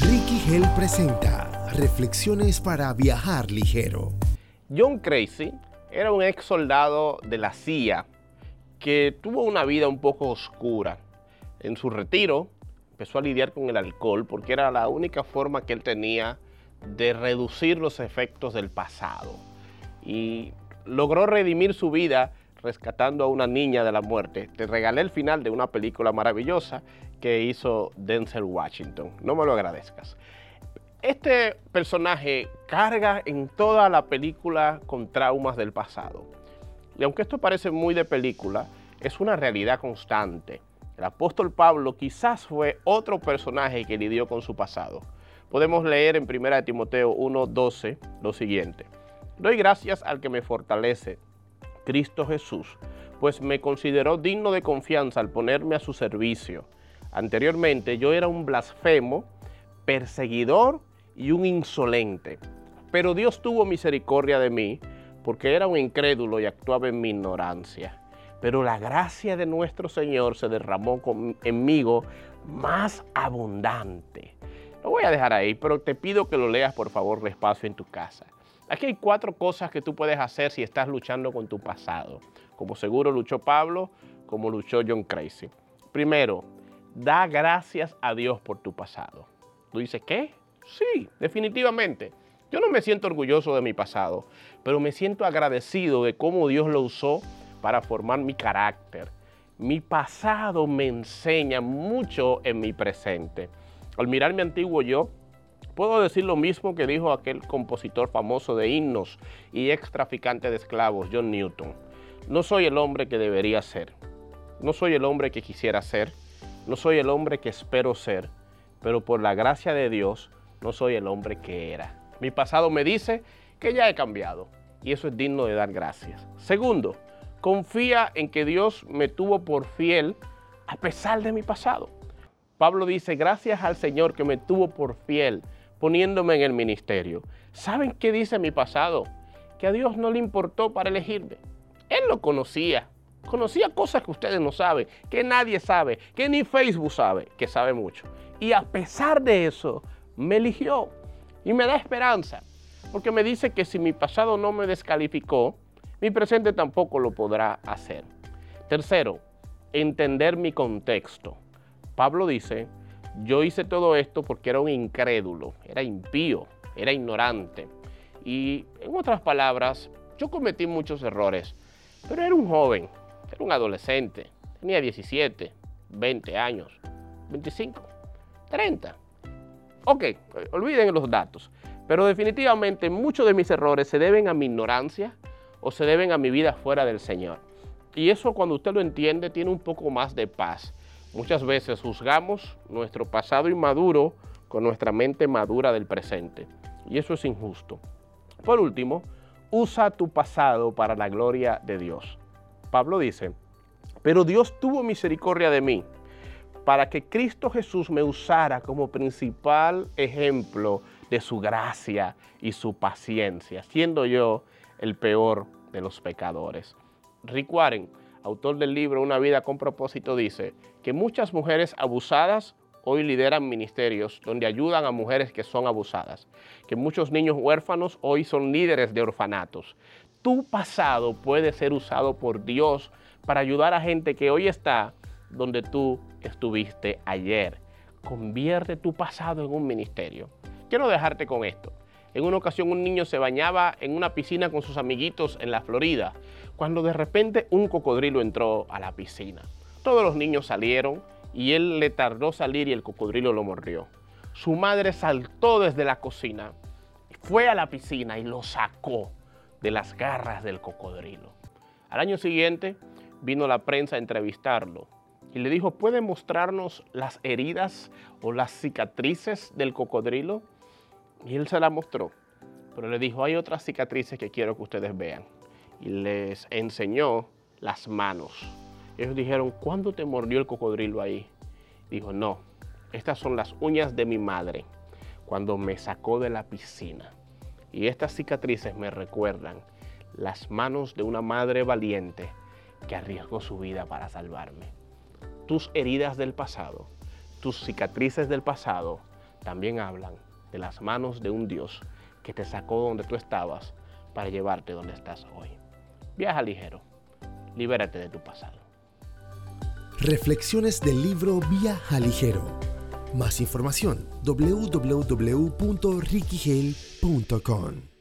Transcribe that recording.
Ricky Hell presenta Reflexiones para viajar ligero. John Crazy era un ex soldado de la CIA que tuvo una vida un poco oscura. En su retiro empezó a lidiar con el alcohol porque era la única forma que él tenía de reducir los efectos del pasado. Y logró redimir su vida rescatando a una niña de la muerte. Te regalé el final de una película maravillosa que hizo Denzel Washington. No me lo agradezcas. Este personaje carga en toda la película con traumas del pasado. Y aunque esto parece muy de película, es una realidad constante. El apóstol Pablo quizás fue otro personaje que lidió con su pasado. Podemos leer en 1 Timoteo 1:12 lo siguiente. Doy gracias al que me fortalece, Cristo Jesús, pues me consideró digno de confianza al ponerme a su servicio. Anteriormente yo era un blasfemo, perseguidor y un insolente. Pero Dios tuvo misericordia de mí porque era un incrédulo y actuaba en mi ignorancia. Pero la gracia de nuestro Señor se derramó conmigo más abundante. Lo voy a dejar ahí, pero te pido que lo leas por favor despacio en tu casa. Aquí hay cuatro cosas que tú puedes hacer si estás luchando con tu pasado, como seguro luchó Pablo, como luchó John Crazy. Primero, da gracias a Dios por tu pasado. Tú dices, ¿qué? Sí, definitivamente. Yo no me siento orgulloso de mi pasado, pero me siento agradecido de cómo Dios lo usó para formar mi carácter. Mi pasado me enseña mucho en mi presente. Al mirar mi antiguo yo, puedo decir lo mismo que dijo aquel compositor famoso de himnos y ex traficante de esclavos, John Newton. No soy el hombre que debería ser. No soy el hombre que quisiera ser. No soy el hombre que espero ser. Pero por la gracia de Dios, no soy el hombre que era. Mi pasado me dice que ya he cambiado y eso es digno de dar gracias. Segundo, confía en que Dios me tuvo por fiel a pesar de mi pasado. Pablo dice, gracias al Señor que me tuvo por fiel poniéndome en el ministerio. ¿Saben qué dice mi pasado? Que a Dios no le importó para elegirme. Él lo conocía. Conocía cosas que ustedes no saben, que nadie sabe, que ni Facebook sabe, que sabe mucho. Y a pesar de eso, me eligió y me da esperanza, porque me dice que si mi pasado no me descalificó, mi presente tampoco lo podrá hacer. Tercero, entender mi contexto. Pablo dice, yo hice todo esto porque era un incrédulo, era impío, era ignorante. Y en otras palabras, yo cometí muchos errores, pero era un joven, era un adolescente, tenía 17, 20 años, 25, 30. Ok, olviden los datos, pero definitivamente muchos de mis errores se deben a mi ignorancia o se deben a mi vida fuera del Señor. Y eso cuando usted lo entiende tiene un poco más de paz. Muchas veces juzgamos nuestro pasado inmaduro con nuestra mente madura del presente. Y eso es injusto. Por último, usa tu pasado para la gloria de Dios. Pablo dice, pero Dios tuvo misericordia de mí para que Cristo Jesús me usara como principal ejemplo de su gracia y su paciencia, siendo yo el peor de los pecadores. Rick Warren, autor del libro Una vida con propósito, dice que muchas mujeres abusadas hoy lideran ministerios donde ayudan a mujeres que son abusadas, que muchos niños huérfanos hoy son líderes de orfanatos. Tu pasado puede ser usado por Dios para ayudar a gente que hoy está donde tú estuviste ayer. Convierte tu pasado en un ministerio. Quiero dejarte con esto. En una ocasión un niño se bañaba en una piscina con sus amiguitos en la Florida, cuando de repente un cocodrilo entró a la piscina. Todos los niños salieron y él le tardó salir y el cocodrilo lo mordió. Su madre saltó desde la cocina, fue a la piscina y lo sacó de las garras del cocodrilo. Al año siguiente vino la prensa a entrevistarlo y le dijo, ¿puede mostrarnos las heridas o las cicatrices del cocodrilo? Y él se la mostró, pero le dijo, hay otras cicatrices que quiero que ustedes vean. Y les enseñó las manos. Ellos dijeron, ¿cuándo te mordió el cocodrilo ahí? Dijo, no, estas son las uñas de mi madre cuando me sacó de la piscina. Y estas cicatrices me recuerdan las manos de una madre valiente que arriesgó su vida para salvarme tus heridas del pasado, tus cicatrices del pasado, también hablan de las manos de un Dios que te sacó donde tú estabas para llevarte donde estás hoy. Viaja ligero, libérate de tu pasado. Reflexiones del libro Viaja ligero. Más información www.rickygel.com